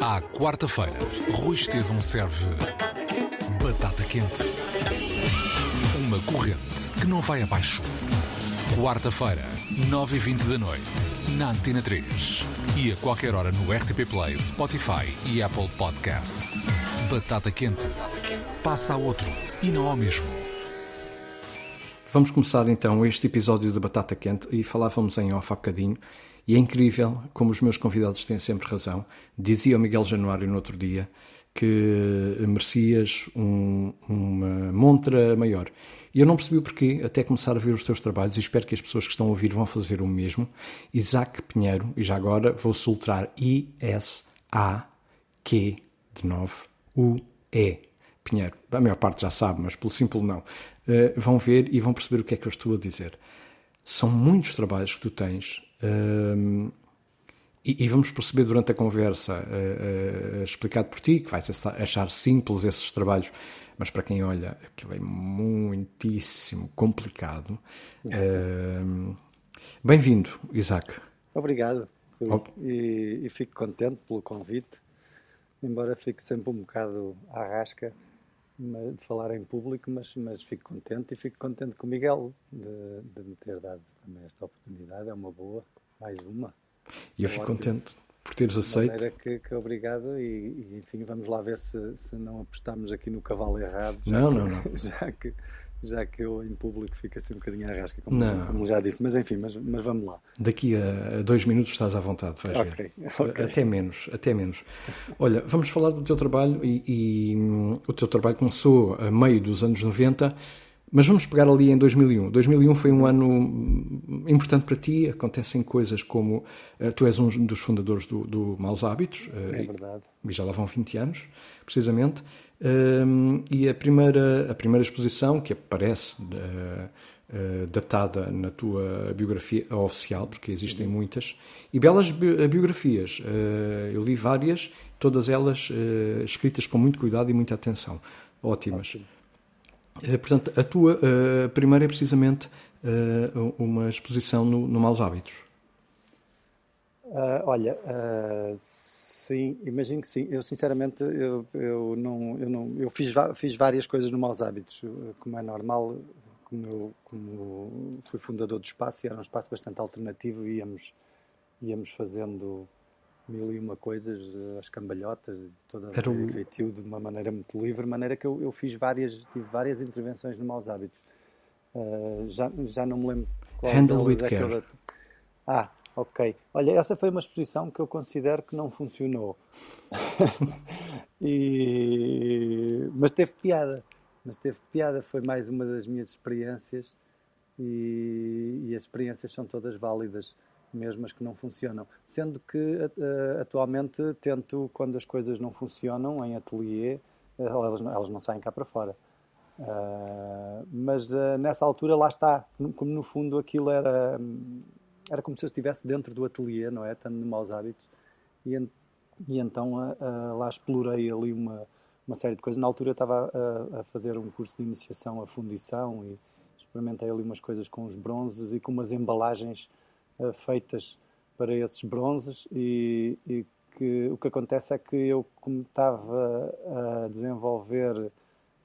À quarta-feira, Rui Estevão serve batata quente. Uma corrente que não vai abaixo. Quarta-feira, 9h20 da noite, na Antena 3. E a qualquer hora no RTP Play, Spotify e Apple Podcasts. Batata quente. Passa a outro e não ao mesmo. Vamos começar então este episódio de Batata Quente e falávamos em off há bocadinho e é incrível como os meus convidados têm sempre razão. Dizia o Miguel Januário no outro dia que merecias um, uma montra maior. E eu não percebi o porquê, até começar a ver os teus trabalhos, e espero que as pessoas que estão a ouvir vão fazer o mesmo. Isaac Pinheiro, e já agora vou soltar I-S-A-Q de 9 U-E. Pinheiro. A maior parte já sabe, mas pelo simples não. Uh, vão ver e vão perceber o que é que eu estou a dizer. São muitos trabalhos que tu tens. E, e, vamos perceber durante a conversa, uh, uh, explicado por ti, que vais achar simples esses trabalhos, mas para quem olha, aquilo é muitíssimo complicado. Bem-vindo, Isaac. Obrigado. E, e, fico contente pelo convite, embora fique sempre um bocado à rasca de falar em público, mas, mas fico contente e fico contente com o Miguel de, de me ter dado também esta oportunidade. É uma boa, mais uma. E eu fico contente por teres aceito. De que, que obrigado e, e, enfim, vamos lá ver se, se não apostamos aqui no cavalo errado. Não, não, não. Já que, já que eu em público fico assim um bocadinho à rasca, como, não. como já disse. Mas enfim, mas, mas vamos lá. Daqui a dois minutos estás à vontade, vais okay, ver. Okay. Até menos, até menos. Olha, vamos falar do teu trabalho e, e hum, o teu trabalho começou a meio dos anos 90 mas vamos pegar ali em 2001. 2001 foi um ano importante para ti. Acontecem coisas como uh, tu és um dos fundadores do, do Maus Hábitos. Uh, é verdade. E já lá vão 20 anos, precisamente. Uh, e a primeira, a primeira exposição, que aparece datada na tua biografia oficial, porque existem uhum. muitas, e belas bi biografias. eu li várias, todas elas escritas com muito cuidado e muita atenção. Ótimas. Ótimo. Eh, portanto, a tua uh, primeira é precisamente uh, uma exposição no, no Maus Hábitos. Uh, olha, sim, imagino que sim. Eu, sinceramente, eu, eu, não, eu, não, eu fiz, fiz várias coisas no Maus Hábitos, como é normal. Como, eu, como fui fundador do espaço, e era um espaço bastante alternativo, íamos, íamos fazendo mil e uma coisas, eh, as cambalhotas, toda Era o feitio de uma maneira muito livre, maneira que eu, eu fiz várias, tive várias intervenções no Maus Hábitos. Uh, já, já não me lembro qual Handle with é care. Ah, ok. Olha, essa foi uma exposição que eu considero que não funcionou. e... Mas teve piada. Mas teve piada, foi mais uma das minhas experiências e, e as experiências são todas válidas mesmo as que não funcionam. Sendo que uh, atualmente tento, quando as coisas não funcionam em ateliê, uh, elas, elas não saem cá para fora. Uh, mas nessa altura lá está, como no fundo aquilo era, era como se eu estivesse dentro do ateliê, não é? Estando de maus hábitos. E, e então lá explorei ali uma, uma série de coisas. Na altura eu estava a, a fazer um curso de iniciação à fundição e experimentei ali umas coisas com os bronzes e com umas embalagens uh, feitas para esses bronzes e, e, que o que acontece é que eu, como estava a desenvolver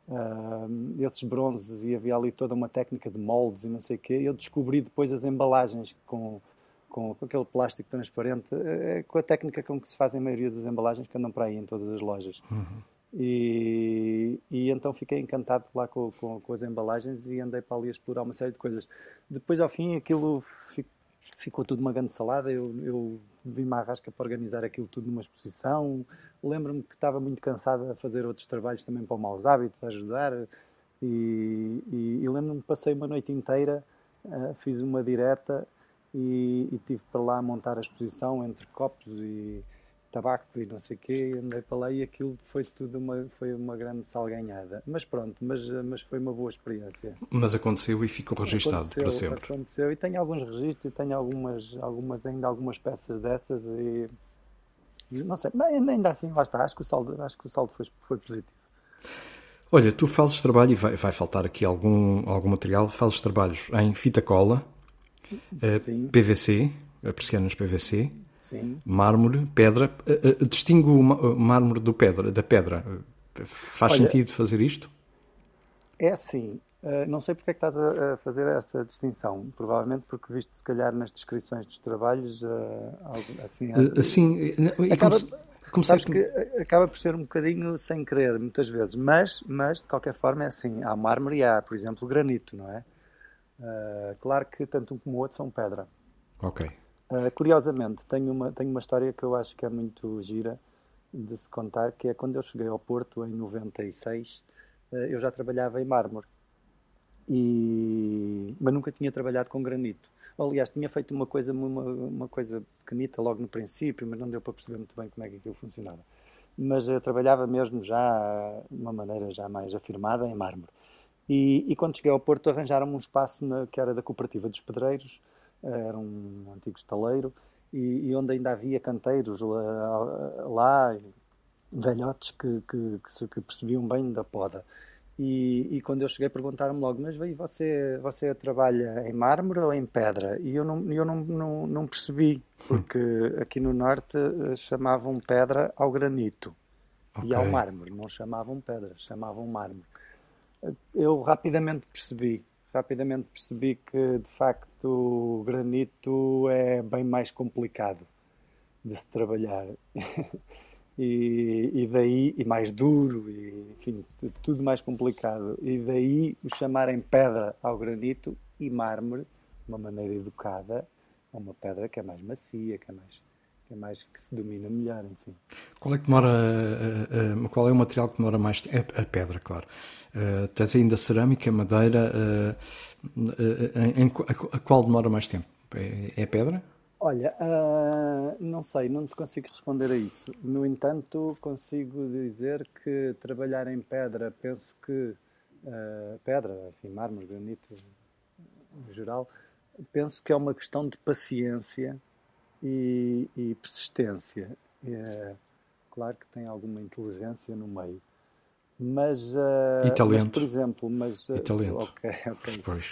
uh, esses bronzes e havia ali toda uma técnica de moldes e não sei o quê, eu descobri depois as embalagens com, com, com aquele plástico transparente, é com a técnica com que se fazem a maioria das embalagens que andam para aí em todas as lojas. Uhum. E, e, então fiquei encantado lá com, com, com, as embalagens e andei para ali a explorar uma série de coisas. Depois, ao fim, aquilo ficou tudo uma grande salada. Eu, eu vim-me à rasca para organizar aquilo tudo numa exposição. Lembro-me que estava muito cansado a fazer outros trabalhos também para o Maus Hábitos, a ajudar. E, e, e lembro-me que passei uma noite inteira, uh, fiz uma direta e, e tive para lá montar a exposição entre copos e tabaco e não sei o quê, andei para lá e aquilo foi tudo uma, foi uma grande salganhada. Mas pronto, mas, mas foi uma boa experiência. Mas aconteceu e ficou registado aconteceu, para sempre. Aconteceu e tenho alguns registros e tenho algumas, algumas, ainda algumas peças dessas e não sei, mas ainda assim, lá está, acho que o saldo, acho que o saldo foi, foi positivo. Olha, tu fazes trabalho, e vai, vai faltar aqui algum, algum material, fazes trabalhos em fita cola, eh, PVC, persianas PVC, Sim. Mármore, pedra. Uh, uh, distingo o mármore do pedra, da pedra. Faz Olha, sentido fazer isto? É assim. não sei porque é que estás a, a, fazer essa distinção. Provavelmente porque viste, se calhar, nas descrições dos trabalhos, assim... assim acaba, como, sabes que acaba por ser um bocadinho sem querer, muitas vezes. Mas, mas de qualquer forma, é assim. Há mármore e há, por exemplo, granito, não é? claro que tanto um como o outro são pedra. Ok. Uh, curiosamente, tenho uma, tenho uma história que eu acho que é muito gira de se contar, que é quando eu cheguei ao Porto, em 96, uh, ah, eu já trabalhava em mármore, e... mas nunca tinha trabalhado com granito. Aliás, tinha feito uma coisa, uma, uma coisa pequenita logo no princípio, mas não deu para perceber muito bem como é que aquilo funcionava. Mas eu trabalhava mesmo já de uma maneira já mais afirmada em mármore. E, e quando cheguei ao Porto arranjaram-me um espaço na, que era da Cooperativa dos Pedreiros, era um antigo estaleiro, e, e onde ainda havia canteiros lá, lá velhotes que, que, que, se, que, percebiam bem da poda. E, e quando eu cheguei perguntaram-me logo, mas veio, você, você trabalha em mármore ou em pedra? E eu não, eu não, não, não percebi, porque aqui no norte eh, chamavam pedra ao granito okay. e ao mármore, não chamavam pedra, chamavam mármore. Eu rapidamente percebi rapidamente percebi que de facto o granito é bem mais complicado de se trabalhar. E, e, daí e mais duro e enfim tudo mais complicado. E daí o chamarem pedra ao granito e mármore de uma maneira educada a uma pedra que é mais macia que é mais que é mais que se domina melhor enfim. Qual é que demora uh, uh, qual é o material que demora mais? A, a pedra claro Uh, tens ainda cerâmica, madeira, em, em, a, qual demora mais tempo? É, é pedra? Olha, não sei, não te consigo responder a isso. No entanto, consigo dizer que trabalhar em pedra, penso que pedra, enfim, mármore, granito, em geral, penso que é uma questão de paciência e, e persistência. É, claro que tem alguma inteligência no meio mas, uh, e talento. Mas, por exemplo, mas, e talento. Ok, ok. Pois.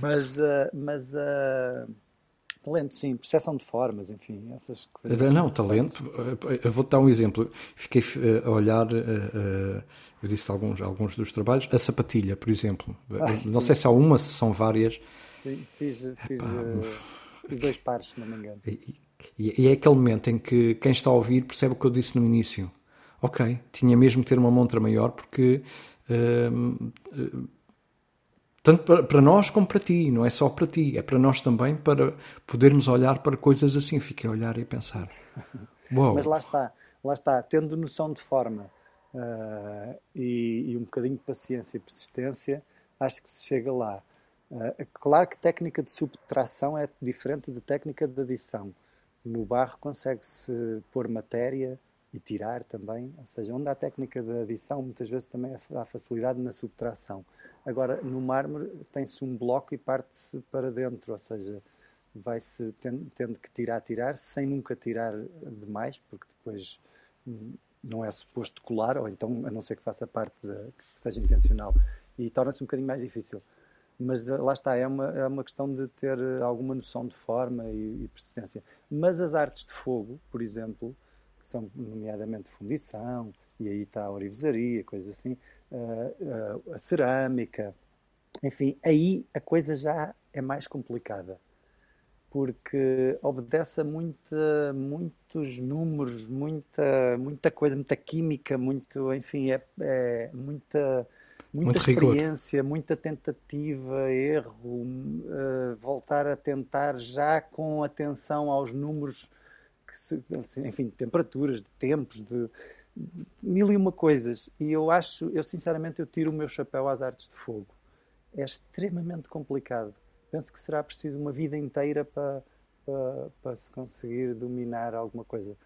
Mas, uh, mas uh, talento, sim, percepção de formas, enfim, essas coisas. Não, talento, eu vou-te dar um exemplo. Fiquei a olhar, eu disse alguns, alguns dos trabalhos, a sapatilha, por exemplo. Ah, não sim. sei se há uma, se são várias. Sim, fiz, fiz, fiz dois pares, se não me engano. E, e, e é aquele momento em que quem está a ouvir percebe o que eu disse no início ok, tinha mesmo que ter uma montra maior porque uh, tanto para, nós como para ti, não é só para ti, é para nós também para podermos olhar para coisas assim. Fiquei a olhar e pensar. Uou. Mas lá está, lá está, tendo noção de forma uh, e, e, um bocadinho de paciência e persistência, acho que se chega lá. Uh, claro que técnica de subtração é diferente de técnica de adição. No barro consegue-se pôr matéria e tirar também, ou seja, onde há técnica de adição, muitas vezes também há facilidade na subtração. Agora, no mármore tem-se um bloco e parte-se para dentro, ou seja, vai-se tendo, tendo, que tirar, tirar, sem nunca tirar demais, porque depois não é suposto colar, ou então, a não ser que faça parte, de, que seja intencional, e torna-se um bocadinho mais difícil. Mas eh, lá está, é uma, é uma questão de ter alguma noção de forma e, e persistência. Mas as artes de fogo, por exemplo, que são nomeadamente fundição, e aí está a orivesaria, coisas assim, uh, uh, a cerâmica, enfim, aí a coisa já mais complicada, porque obedece a muita, muitos números, muita, muita coisa, muita química, muito, enfim, se, de temperaturas, de tempos, de, de mil e uma coisas. E eu acho, eu sinceramente, eu tiro o meu chapéu às artes de fogo. É extremamente complicado. Penso que será preciso uma vida inteira para, para, para se conseguir dominar alguma coisa.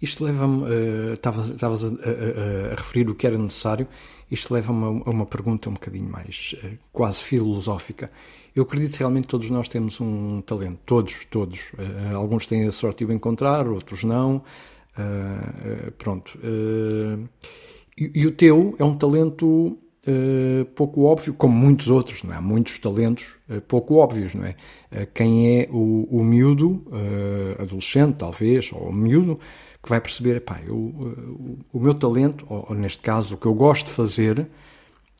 Isto leva-me, uh, estavas a, a, a, referir o que era necessário, isto leva-me a, uma pergunta um bocadinho mais uh, quase filosófica. Eu acredito que realmente todos nós temos um talento, todos, todos. Uh, alguns têm a sorte de o encontrar, outros não. pronto. E, e, o teu é um talento uh, pouco óbvio, como muitos outros, não é? Muitos talentos uh, pouco óbvios, não é? Uh, quem é o, o miúdo, adolescente talvez, ou miúdo, que vai perceber, pá, eu, o, o, meu talento, ou, ou, neste caso o que eu gosto de fazer,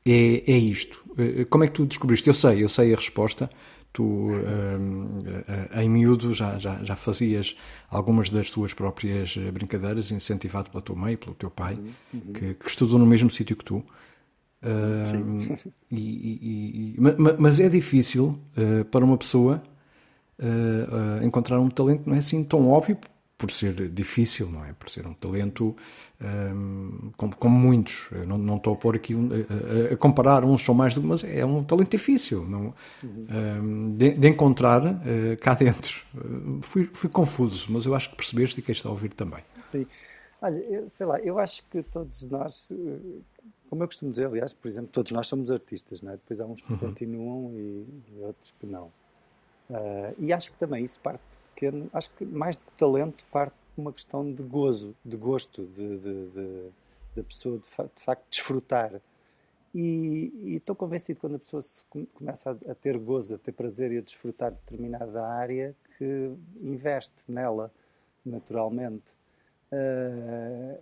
é, é isto. como é que tu descobriste? Eu sei, eu sei a resposta, tu um, em miúdo já, já, já fazias algumas das tuas próprias brincadeiras incentivado pela tua mãe, pelo teu pai, uhum. que, que, estudou no mesmo sítio que tu. Uh, e, e, e, mas é difícil uh, para uma pessoa uh, encontrar um talento não é assim tão óbvio por ser difícil, não é? Por ser um talento um, como, como, muitos. Eu não, não estou a pôr aqui um, a, a, comparar uns são mais do mas é um talento difícil não, um, de, de, encontrar uh, cá dentro. Uh, fui, fui, confuso, mas eu acho que percebeste e quem está a ouvir também. Sim. Olha, eu, sei lá, eu acho que todos nós, como eu costumo dizer, aliás, por exemplo, todos nós somos artistas, não é? Depois há uns que uhum. continuam e, e, outros que não. Uh, e acho que também isso parte pequeno, acho que mais do que talento, parte de uma questão de gozo, de gosto, de, de, de da pessoa de, fa de, facto desfrutar. E, estou convencido que quando a pessoa começa a, a, ter gozo, a ter prazer e a desfrutar de determinada área, que investe nela naturalmente. Uh,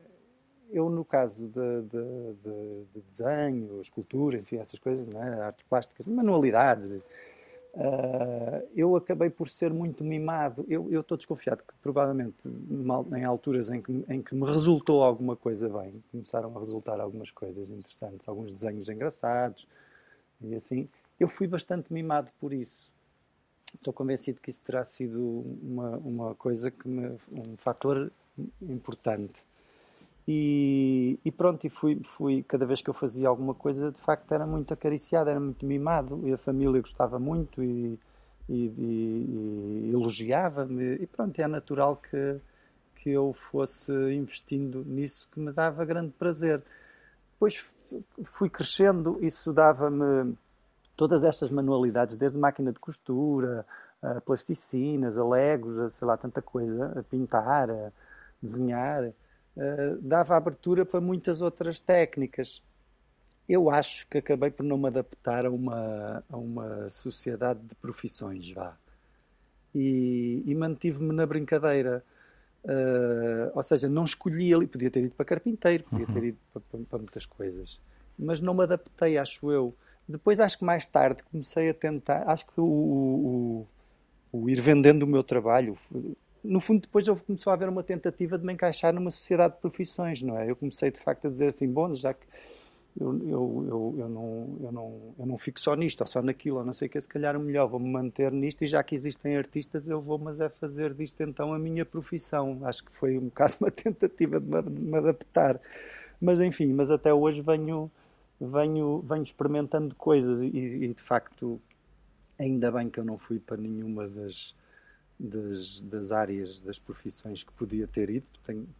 eu, no caso de, de, de, de, desenho, escultura, enfim, essas coisas, é? artes plásticas, manualidades, Uh, eu acabei por ser muito mimado. Eu, estou desconfiado que provavelmente em alturas em que, em que me resultou alguma coisa bem, começaram a resultar algumas coisas interessantes, alguns desenhos engraçados e assim, eu fui bastante mimado por isso. Estou convencido que isso terá sido uma, uma coisa que me, um fator importante. E, e, pronto, e fui, fui, cada vez que eu fazia alguma coisa, de facto era muito acariciado, era muito mimado, e a família gostava muito e, e, e elogiava-me, e pronto, é natural que, que eu fosse investindo nisso que me dava grande prazer. Depois fui crescendo, isso dava-me todas estas manualidades, desde máquina de costura, a plasticinas, a legos, a sei lá, tanta coisa, a pintar, a desenhar eh, dava abertura para muitas outras técnicas. Eu acho que acabei por não me adaptar a uma, a uma sociedade de profissões, vá. E, e mantive-me na brincadeira. Uh, ou seja, não escolhi ali, podia ter ido para carpinteiro, podia ter uhum. ido para, para, para, muitas coisas, mas não me adaptei, acho eu. Depois, acho que mais tarde comecei a tentar, acho que o, o, o ir vendendo o meu trabalho, no fundo, depois houve, começou a haver uma tentativa de me encaixar numa sociedade de profissões, não é? Eu comecei, de facto, a dizer assim, bom, já que eu, eu, eu, eu, não, eu, não, eu não fico só nisto ou só naquilo, ou não sei o que, se calhar o melhor vou-me manter nisto e já que existem artistas eu vou, mas é fazer disto então a minha profissão. Acho que foi um bocado uma tentativa de me, de me adaptar. Mas enfim, mas até hoje venho, venho, venho experimentando coisas e, e de facto ainda bem que eu não fui para nenhuma das das, das áreas, das profissões que podia ter ido,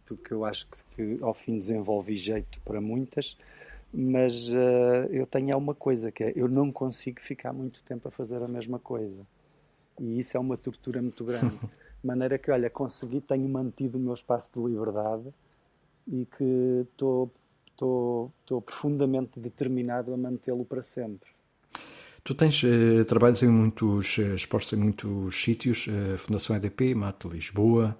porque eu acho que, que ao fim desenvolvi jeito para muitas, mas uh, eu tenho uma coisa que é, eu não consigo ficar muito tempo a fazer a mesma coisa. E isso é uma tortura muito grande. De maneira que, olha, consegui, tenho mantido o meu espaço de liberdade e que estou profundamente determinado a mantê-lo para sempre. Tu tens uh, trabalhos em muitos, uh, expostos em muitos sítios, uh, Fundação EDP, Mato Lisboa.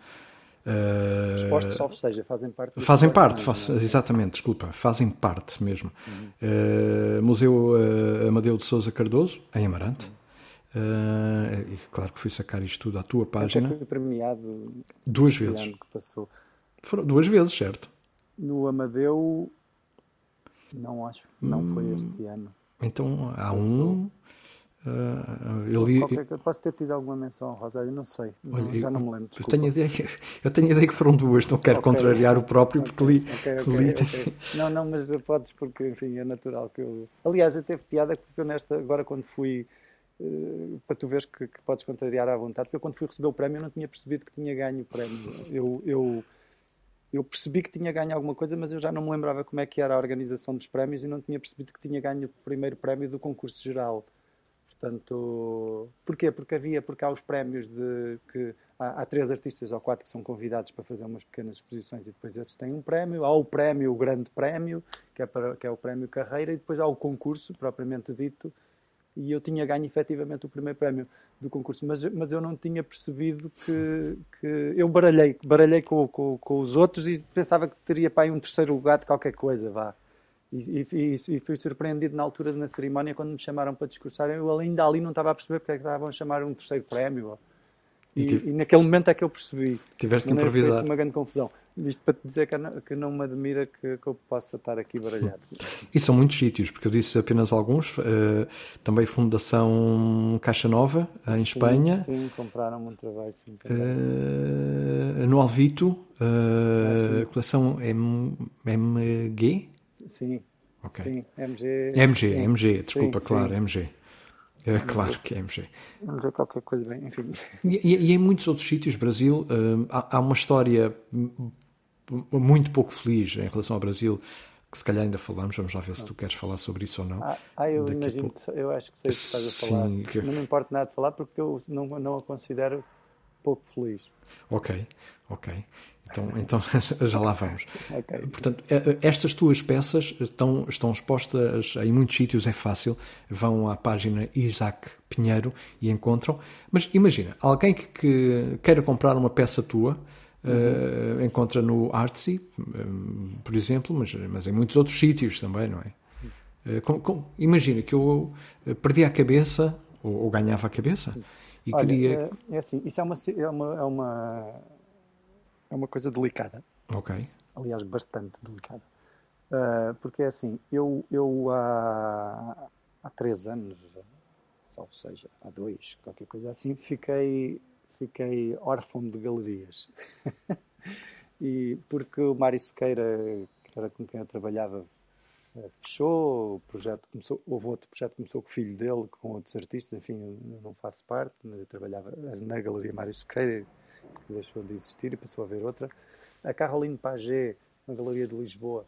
Uh, expostos, ou seja, fazem parte. Fazem parte, faz, é? exatamente, desculpa, fazem parte mesmo. Uhum. Museu Amadeu de Souza Cardoso, em Amarante. Uhum. claro que fui sacar isto tudo à tua página. Eu fui premiado duas vezes. Ano que passou. Foram duas vezes, certo? No Amadeu, não acho, não hum. foi este ano. Então há um. Uh, ele, Qualquer, posso ter tido alguma menção, Rosário, não sei. Olha, não, já eu, não me lembro. Eu tenho, ideia, eu tenho ideia que foram duas, não quero okay. contrariar o próprio, porque li. li não, não, mas podes, porque enfim, é natural que eu. Aliás, eu teve piada porque eu nesta, agora quando fui. Uh, para tu veres que, que, podes contrariar à vontade, porque eu quando fui receber o prémio eu não tinha percebido que tinha ganho o prémio. Eu, eu eu percebi que tinha ganho alguma coisa, mas eu já não me lembrava como é que era a organização dos prémios e não tinha percebido que tinha ganho o primeiro prémio do concurso geral. Portanto, porquê? Porque havia, porque há os prémios de que há, há, três artistas ou quatro que são convidados para fazer umas pequenas exposições e depois esses têm um prémio. Há o prémio, o grande prémio, que é, para, que é o prémio carreira, e depois há o concurso, propriamente dito, e eu tinha ganho efetivamente o primeiro prémio do concurso, mas, mas eu não tinha percebido que, que eu baralhei, baralhei com, com, com os outros e pensava que teria para aí um terceiro lugar de qualquer coisa, vá. E, e, e, fui surpreendido na altura na cerimónia quando me chamaram para discursar. Eu ainda ali não estava a perceber porque é que estavam a chamar um terceiro prémio. E, e, naquele momento é que eu percebi. Tiveste que improvisar. Foi uma grande confusão. Isto para te dizer que não, que não me admira que, que, eu possa estar aqui baralhado. E são muitos sítios, porque eu disse apenas alguns. Uh, também Fundação Caixa Nova, em sim, Espanha. Sim, compraram um trabalho. Sim, uh, no Alvito, uh, ah, coleção M, MG? Sim. Okay. Sim, MG. MG, sim, MG, desculpa, claro. MG. É claro que é MG. MG qualquer coisa bem, enfim. E, e, em muitos outros sítios, Brasil, há, há uma história muito pouco feliz em relação ao Brasil, que se calhar ainda falamos, vamos lá ver se tu queres falar sobre isso ou não. Ah, ah eu Daqui imagino, pouco... eu acho que sei o que estás a falar. Sim, que... Não me importa nada de falar porque eu não, não a considero pouco feliz. Ok, ok. Então, então já lá vamos. Okay. Portanto, é, é, estas tuas peças estão, estão expostas em muitos sítios, é fácil. Vão à página Isaac Pinheiro e encontram. Mas imagina, alguém que, que queira comprar uma peça tua, Uh, encontra no Artsy, um, por exemplo, mas, mas em muitos outros sítios também, não é? Uh, com, com, imagina que eu perdi a cabeça, ou, ou ganhava a cabeça, e Olha, queria. É, é, assim, isso é uma, é, uma, é, uma, é uma coisa delicada. Ok. Aliás, bastante delicada. Uh, porque é assim, eu, eu há, há três anos, ou seja, há dois, qualquer coisa assim, fiquei fiquei órfão de galerias. e porque o Mário Sequeira, que era com quem eu trabalhava, eh, fechou, o projeto começou, houve outro projeto que começou com o filho dele, com outros artistas, enfim, eu não faço parte, mas eu trabalhava na Galeria Mário Sequeira, que deixou de existir e passou a haver outra. A Caroline Pagé, na Galeria de Lisboa,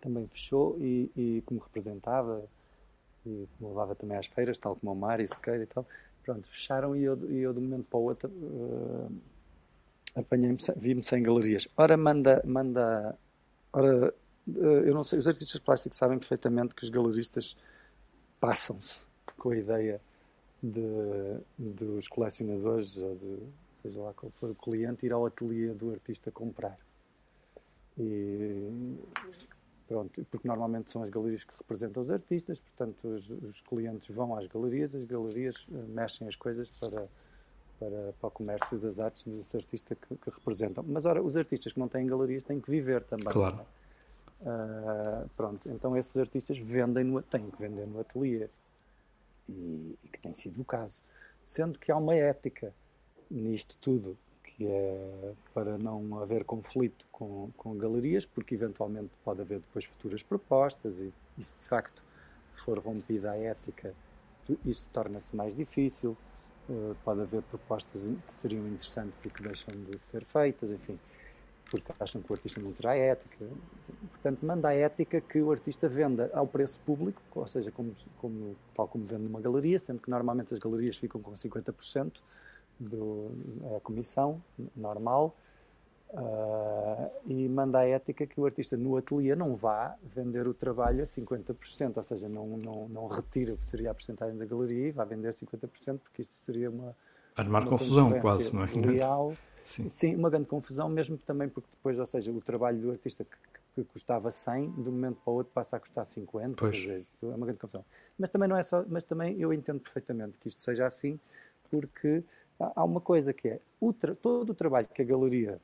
também fechou e, e como representava e me levava também às feiras, tal como o Mário Sequeira e tal, Pronto, fecharam e eu, e eu de um momento para o outro uh, apanhei-me, vi-me sem galerias. Ora, manda, manda, ora, uh, eu não sei, os artistas plásticos sabem perfeitamente que os galeristas passam-se com a ideia de, dos colecionadores, ou de, seja lá qual for o cliente, ir ao ateliê do artista comprar. E Pronto, porque normalmente são as galerias que representam os artistas, portanto os, os clientes vão às galerias, as galerias uh, mexem as coisas para, para, para o comércio das artes desse artista que, que, representam. Mas ora, os artistas que não têm galerias têm que viver também. Claro. Uh, pronto, então esses artistas vendem no, têm que vender no ateliê. E, e que tem sido o caso. Sendo que há uma ética nisto tudo que é para não haver conflito com, com galerias, porque eventualmente pode haver depois futuras propostas e, e se de facto for rompida a ética, isso torna-se mais difícil. Uh, pode haver propostas que seriam interessantes e que deixam de ser feitas, enfim, porque acham que o artista não terá ética. Portanto, manda a ética que o artista venda ao preço público, ou seja, como, como, tal como vende numa galeria, sendo que normalmente as galerias ficam com 50% do, a comissão normal uh, e manda a ética que o artista no ateliê não vá vender o trabalho a 50%, ou seja, não, não, não retira o que seria a porcentagem da galeria e vá vender 50%, porque isto seria uma. Armar uma confusão, quase, não é? Real. Sim. Sim, uma grande confusão, mesmo também porque depois, ou seja, o trabalho do artista que, que custava 100, de um momento para o outro passa a custar 50, pois. Vezes, é uma grande confusão. Mas também não é só, mas também eu entendo perfeitamente que isto seja assim, porque há uma coisa que é o todo o trabalho que a galeria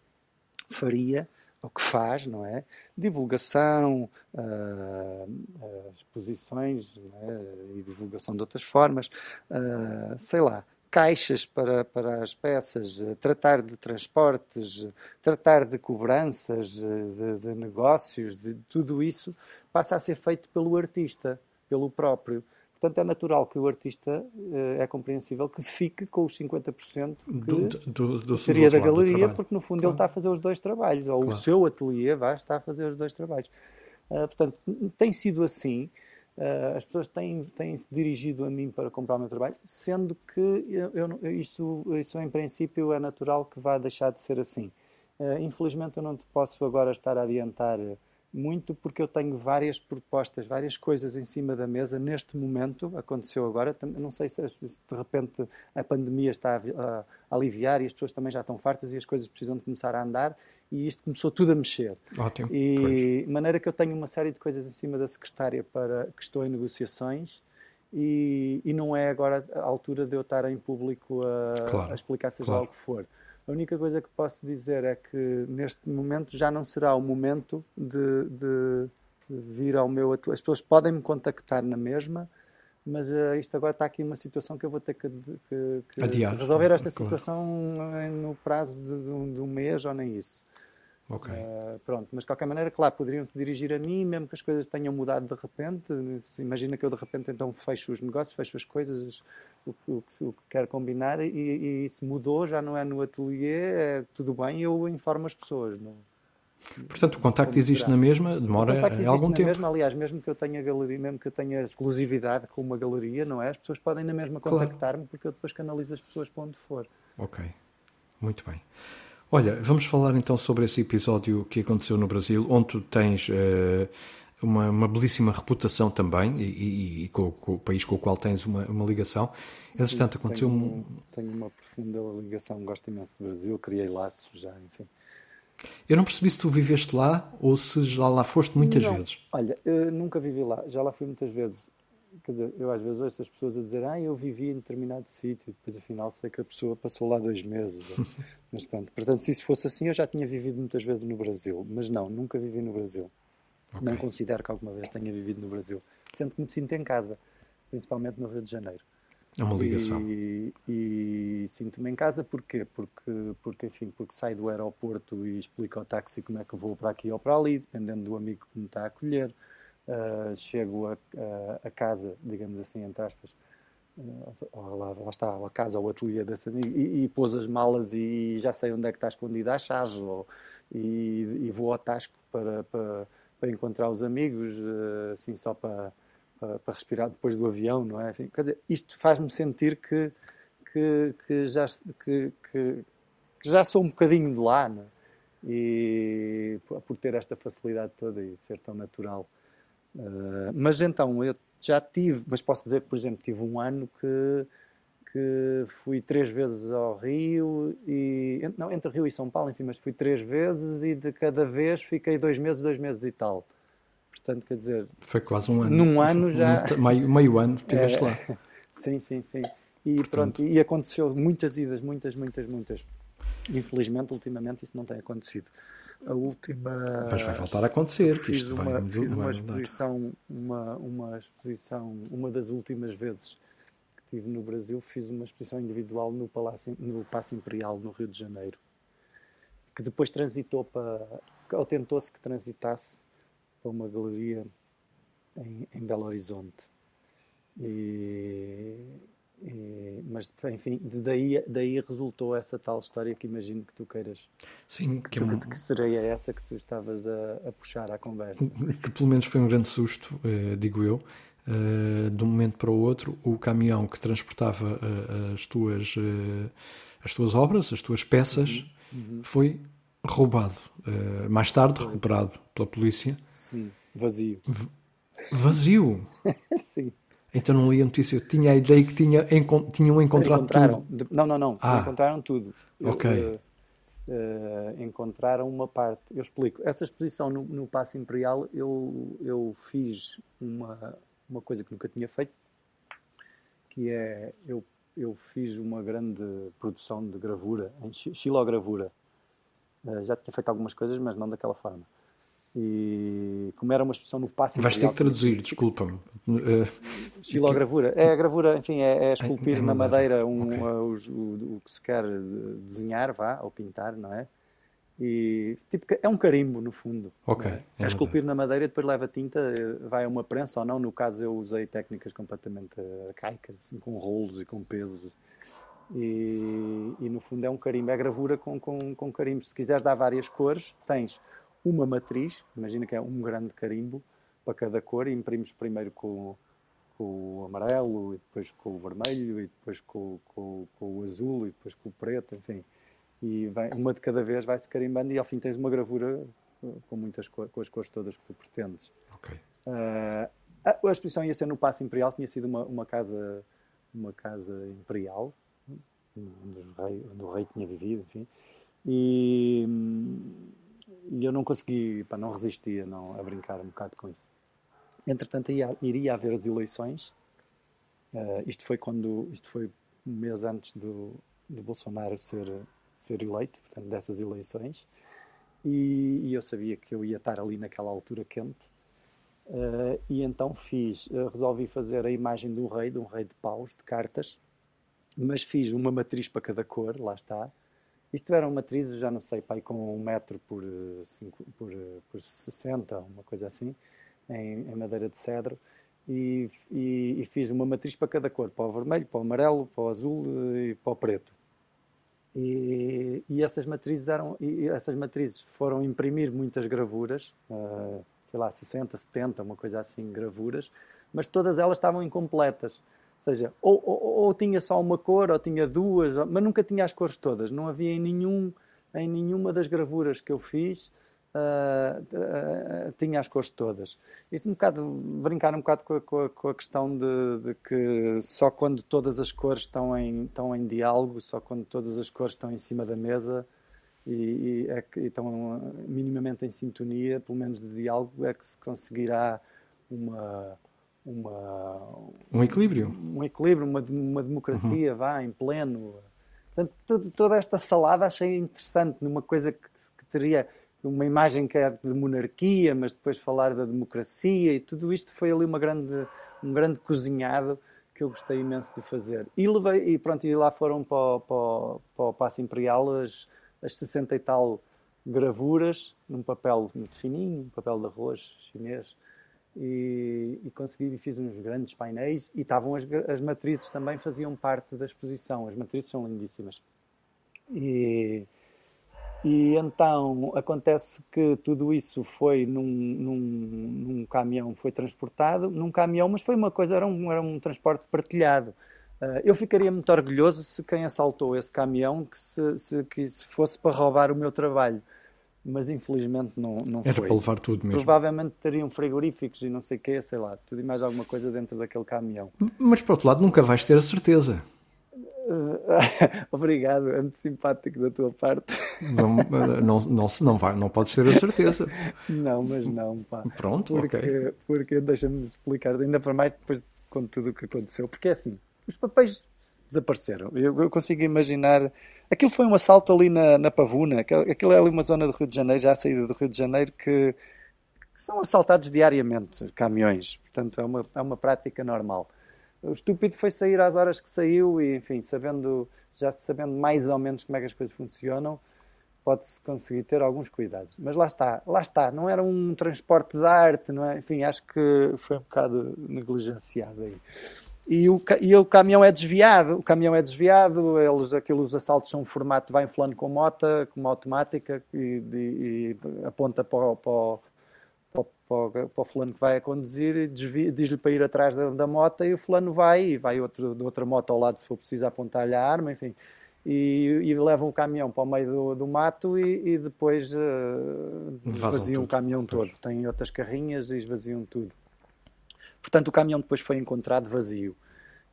faria, ou que faz, não é? Divulgação, uh, uh, exposições é? e divulgação de outras formas, uh, sei lá, caixas para, para as peças, tratar de transportes, tratar de cobranças, de, de negócios, de tudo isso passa a ser feito pelo artista, pelo próprio. Portanto, é natural que o artista, eh, é compreensível que fique com os 50% que do, do, do seria da galeria, porque no fundo claro. ele está a fazer os dois trabalhos, ou claro. o seu ateliê vai estar a fazer os dois trabalhos. Uh, portanto, tem sido assim, Uh, as pessoas têm, têm se dirigido a mim para comprar o meu trabalho, sendo que eu, eu, isto, isso, em princípio, é natural que vá deixar de ser assim. Uh, infelizmente, eu não te posso agora estar a adiantar muito, porque eu tenho várias propostas, várias coisas em cima da mesa neste momento. Aconteceu agora, não sei se, de repente a pandemia está a, aliviar e as pessoas também já estão fartas e as coisas precisam de começar a andar e isto começou tudo a mexer. Ótimo. E de maneira que eu tenho uma série de coisas em cima da secretária para que estou em negociações e, e não é agora a altura de eu estar em público a, claro, a explicar seja claro. lá o que for. A única coisa que posso dizer é que neste momento já não será o momento de, de, vir ao meu. As pessoas podem me contactar na mesma, mas uh, isto agora está aqui uma situação que eu vou ter que, que, que resolver esta claro. situação no prazo de, de, um, de, um, mês ou nem isso. Ok. Uh, pronto, mas de qualquer maneira, claro, poderiam se dirigir a mim, mesmo que as coisas tenham mudado de repente. Imagina que eu de repente então fecho os negócios, fecho as coisas, o, o, o que quero combinar e, e, isso mudou, já não é no ateliê, é tudo bem, eu informo as pessoas. Não, Portanto, o contacto existe na mesma, demora algum tempo. Mesma, aliás, mesmo que eu tenha galeria, mesmo que eu tenha exclusividade com uma galeria, não é? As pessoas podem na mesma contactar-me claro. porque eu depois canalizo as pessoas para onde for. Ok, muito bem. Olha, vamos falar então sobre esse episódio que aconteceu no Brasil, onde tu tens uh, uma, uma, belíssima reputação também e, e, e com, com, o país com o qual tens uma, uma ligação. Entretanto, aconteceu tenho, um... tenho uma profunda ligação, gosto imenso do Brasil, criei laços já, enfim. Eu não percebi se tu viveste lá ou se já lá foste muitas não, vezes. Olha, eu nunca vivi lá, já lá fui muitas vezes. Quer dizer, eu às vezes ouço as pessoas a dizer, ah, eu vivi em determinado sítio, depois afinal sei que a pessoa passou lá dois meses. mas pronto, portanto, se isso fosse assim, eu já tinha vivido muitas vezes no Brasil, mas não, nunca vivi no Brasil. Okay. Não considero que alguma vez tenha vivido no Brasil. Sendo que me sinto em casa, principalmente no Rio de Janeiro. É uma ligação. E, e sinto-me em casa porquê? Porque, porque, enfim, porque saio do aeroporto e explico ao táxi como é que vou para aqui ou para ali, dependendo do amigo que me está a acolher. Uh, chego a, a, a, casa, digamos assim, entre aspas, uh, lá, lá, está, a casa ou ateliê desse amigo, e, e pôs as malas e já sei onde é que está escondida a chave, ou, e, e, vou ao Tasco para, para, para encontrar os amigos, uh, assim, só para para, para, respirar depois do avião, não é? Enfim, dizer, isto faz-me sentir que, que, que já, que, que, já sou um bocadinho de lá, não é? E por ter esta facilidade toda e ser tão natural. Uh, mas então, eu já tive, mas posso dizer que, por exemplo, tive um ano que, que fui três vezes ao Rio, e não, entre Rio e São Paulo, enfim, mas fui três vezes e de cada vez fiquei dois meses, dois meses e tal. Portanto, quer dizer. Foi quase um ano. Num ano já. Meio, meio ano estiveste é, lá. Sim, sim, sim. E Portanto... pronto, e aconteceu muitas idas, muitas, muitas, muitas. Infelizmente, ultimamente, isso não tem acontecido. A última. Mas vai voltar a acontecer, que fiz isto uma, vai, Fiz uma exposição, uma, uma exposição, uma das últimas vezes que estive no Brasil, fiz uma exposição individual no, Palácio, no Paço Imperial, no Rio de Janeiro, que depois transitou para. ou tentou-se que transitasse para uma galeria em, em Belo Horizonte. E, e, mas, enfim, daí, daí resultou essa tal história que imagino que tu queiras. Sim, que, que, é que seria essa que tu estavas a, a, puxar à conversa. Que pelo menos foi um grande susto, eh, digo eu. Uh, de um momento para o outro, o caminhão que transportava uh, as, tuas, uh, as tuas obras, as tuas peças, uhum, uhum. foi roubado. mais tarde, recuperado pela polícia. Sim, vazio. V vazio? Sim. Então não li a notícia. Eu tinha a ideia que tinha, tinham encontrado encontraram. tudo. Não, não, não. Ah. Encontraram tudo. Ok. Uh, encontraram uma parte. Eu explico. Essa exposição no, no Passo Imperial, eu, eu fiz uma, uma coisa que nunca tinha feito, que é, eu, eu fiz uma grande produção de gravura, em xilogravura. Uh, já tinha feito algumas coisas, mas não daquela forma. E como era uma expressão no passe Vais ter que traduzir, desculpa-me. Estilogravura. É a gravura, enfim, é, é esculpir é, é na madeira um, okay. uh, o, o, que se quer desenhar, vá, ou pintar, não é? E tipo, é um carimbo, no fundo. Ok. É? é esculpir na madeira, depois leva tinta, vai a uma prensa ou não. No caso, eu usei técnicas completamente arcaicas, assim, com rolos e com pesos. E, e, no fundo é um carimbo, é gravura com, com, com carimbos. Se quiseres dar várias cores, tens uma matriz, imagina que é um grande carimbo, para cada cor e imprimimos primeiro com, com o amarelo, e depois com o vermelho, e depois com, com, com o azul, e depois com o preto, enfim. E vai, uma de cada vez vai-se carimbando e ao fim tens uma gravura eh, com muitas cores, com as cores todas que tu pretendes. Ok. Uh, a, exposição ia ser no Paço Imperial, tinha sido uma, uma casa uma casa imperial, onde, rei, onde o rei tinha vivido, enfim, e, e eu não consegui, pá, não resistia não, a brincar um bocado com isso. Entretanto, ia, iria haver as eleições. Uh, isto foi quando, isto foi um mês antes do, do Bolsonaro ser, ser eleito, portanto, dessas eleições. E, e, eu sabia que eu ia estar ali naquela altura quente. Uh, e então fiz, uh, resolvi fazer a imagem de um rei, de um rei de paus, de cartas, mas fiz uma matriz para cada cor, lá está. Isto eram matrizes, já não sei, pai, com um metro por, cinco, por, por 60, uma coisa assim em, em madeira de cedro e, e, e, fiz uma matriz para cada cor, para o vermelho, para o amarelo, para o azul e para o preto. E, e essas matrizes eram, essas matrizes foram imprimir muitas gravuras, uh, sei lá, 60, 70, uma coisa assim, gravuras, mas todas elas estavam incompletas. Seja, ou, ou, ou tinha só uma cor, ou tinha duas, mas nunca tinha as cores todas. Não havia em, nenhum, em nenhuma das gravuras que eu fiz uh, uh, tinha as cores todas. Isto um bocado, brincar um bocado com a, com a, com a questão de, de, que só quando todas as cores estão em, estão em diálogo, só quando todas as cores estão em cima da mesa e, e, é que, e estão minimamente em sintonia, pelo menos de diálogo, é que se conseguirá uma uma, um equilíbrio. Um equilíbrio, uma, uma democracia, uhum. vá, em pleno. Portanto, toda esta salada achei interessante, numa coisa que, que teria uma imagem que é de monarquia, mas depois falar da democracia e tudo isto foi ali uma grande, um grande cozinhado que eu gostei imenso de fazer. E, levei, e pronto, e lá foram para, o, para, o, para o Passo Imperial as, as 60 e tal gravuras num papel muito fininho, um papel de arroz chinês. E, e consegui e fiz uns grandes painéis e estavam as, as matrizes também faziam parte da exposição. As matrizes são lindíssimas. E, e então acontece que tudo isso foi num, num, num, caminhão, foi transportado num caminhão, mas foi uma coisa, era um, era um transporte partilhado. Uh, eu ficaria muito orgulhoso se quem assaltou esse caminhão que se, se, que se fosse para roubar o meu trabalho. Mas infelizmente não, não era foi. Era para levar tudo mesmo. Provavelmente teriam frigoríficos e não sei o quê, sei lá, tudo e mais alguma coisa dentro daquele caminhão. Mas por outro lado, nunca vais ter a certeza. Obrigado, é muito simpático da tua parte. Não, não, não, não, vai, não podes ter a certeza. Não, mas não, pá. Pronto, porque, ok. Porque deixa-me explicar, ainda para mais depois de tudo o que aconteceu. Porque é assim, os papéis desapareceram. Eu, eu, consigo imaginar. Aquilo foi um assalto ali na, na Pavuna, aquilo é ali uma zona do Rio de Janeiro, já a saída do Rio de Janeiro, que, que são assaltados diariamente caminhões. Portanto, é uma, é uma prática normal. O estúpido foi sair às horas que saiu e, enfim, sabendo, já sabendo mais ou menos como é que as coisas funcionam, pode-se conseguir ter alguns cuidados. Mas lá está, lá está, não era um transporte de arte, não é? Enfim, acho que foi um bocado negligenciado aí. E o, e o caminhão é desviado, o caminhão é desviado, eles, aqueles assaltos são um formato, vai inflando com mota, com uma automática e, e, aponta para, para, para, para o fulano que vai a conduzir, diz-lhe para ir atrás da, da moto e o fulano vai e vai outro, de outra moto ao lado se for preciso apontar-lhe a arma, enfim. E, e, levam o caminhão para o meio do, do mato e, e depois uh, esvaziam o caminhão todo. Têm outras carrinhas e esvaziam tudo. Portanto, o caminhão depois foi encontrado vazio.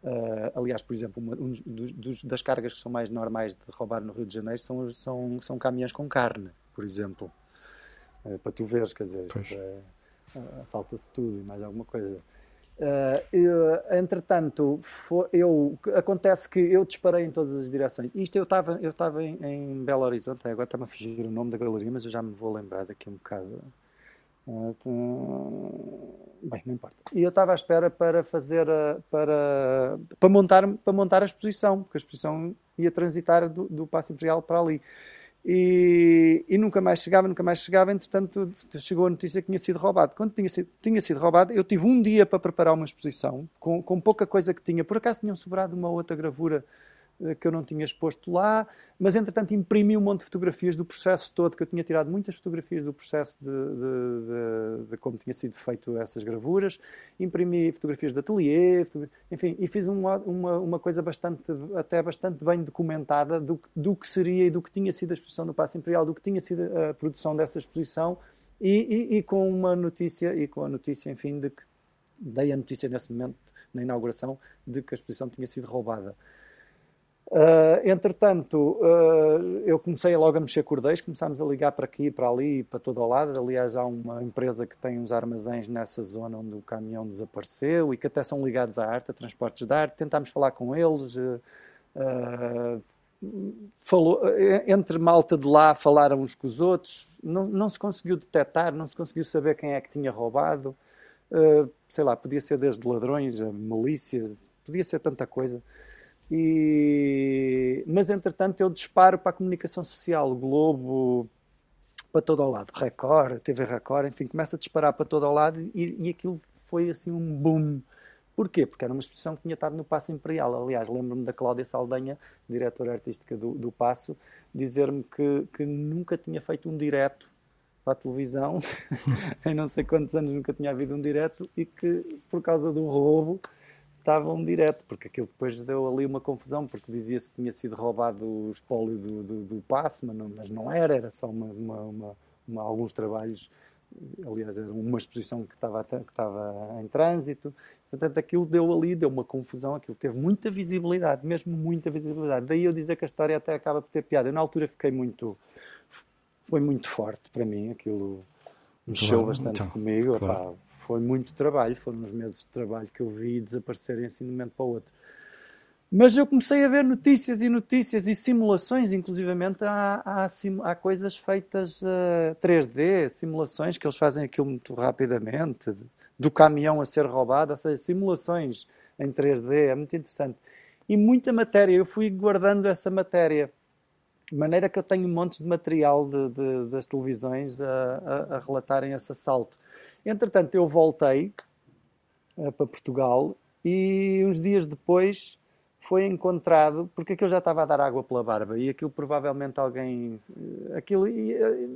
Uh, aliás, por exemplo, uma, um dos, dos, das cargas que são mais normais de roubar no Rio de Janeiro são, são, são caminhões com carne, por exemplo. Uh, para tu veres, quer dizer, é, falta-se tudo e mais alguma coisa. Uh, entretanto, foi, eu, acontece que eu disparei em todas as direções. Isto eu estava eu em, em Belo Horizonte, agora está-me a fugir o nome da galeria, mas eu já me vou lembrar daqui um bocado. Uh, bem, não importa. E eu estava à espera para fazer para, para, montar, para montar a exposição, porque a exposição ia transitar do, do Passo Imperial para ali. E, e, nunca mais chegava, nunca mais chegava. Entretanto, chegou a notícia que tinha sido roubado. Quando tinha sido, tinha sido roubado, eu tive um dia para preparar uma exposição com, com pouca coisa que tinha. Por acaso tinham sobrado uma outra gravura que eu não tinha exposto lá, mas entretanto imprimi um monte de fotografias do processo todo, que eu tinha tirado muitas fotografias do processo de, de, de, de como tinha sido feito essas gravuras, imprimi fotografias de ateliê, enfim, e fiz uma, uma, uma, coisa bastante, até bastante bem documentada do, do que seria e do que tinha sido a exposição no Passo Imperial, do que tinha sido a produção dessa exposição, e, e, e com uma notícia, e com a notícia, enfim, de que dei a notícia nesse momento, na inauguração, de que a exposição tinha sido roubada. Uh, entretanto, uh, eu comecei logo a mexer cordéis, começámos a ligar para aqui, para ali, para todo o lado. Aliás, há uma empresa que tem uns armazéns nessa zona onde o caminhão desapareceu e que até são ligados à arte, a transportes de arte. Tentámos falar com eles. Uh, falou, entre malta de lá falaram uns com os outros. Não, não se conseguiu detectar, não se conseguiu saber quem é que tinha roubado. sei lá, podia ser desde ladrões a milícias, podia ser tanta coisa. E... Mas, entretanto, eu disparo para a comunicação social, Globo, para todo o lado, Record, TV Record, enfim, começa a disparar para todo o lado e, e aquilo foi assim um boom. Porquê? Porque era uma exposição que tinha estado no Passo Imperial. Aliás, lembro-me da Cláudia Saldanha, diretora artística do, do Passo, dizer-me que, que nunca tinha feito um direto para a televisão, em não sei quantos anos nunca tinha havido um direto e que, por causa do roubo, estavam direto, porque aquilo depois deu ali uma confusão, porque dizia-se que tinha sido roubado o espólio do, do, do passe, mas não, mas não, era, era só uma, uma, uma, alguns trabalhos, aliás, era uma exposição que estava, que estava em trânsito, portanto aquilo deu ali, deu uma confusão, aquilo teve muita visibilidade, mesmo muita visibilidade. Daí eu dizer que a história até acaba por ter piada. Eu na altura fiquei muito, foi muito forte para mim, aquilo mexeu claro, bastante então, comigo, claro foi muito trabalho, foram uns meses de trabalho que eu vi desaparecerem assim de um momento para o outro. Mas eu comecei a ver notícias e notícias e simulações, inclusivamente há, há, há coisas feitas uh, eh, 3D, simulações que eles fazem aquilo muito rapidamente, do caminhão a ser roubado, ou seja, simulações em 3D, é muito interessante. E muita matéria, eu fui guardando essa matéria, de maneira que eu tenho montes de material de, de, das televisões a, a, a relatarem esse assalto. Entretanto, eu voltei uh, para Portugal e uns dias depois foi encontrado, porque aquilo já estava a dar água pela barba e aquilo provavelmente alguém. Eh, aquilo, eh,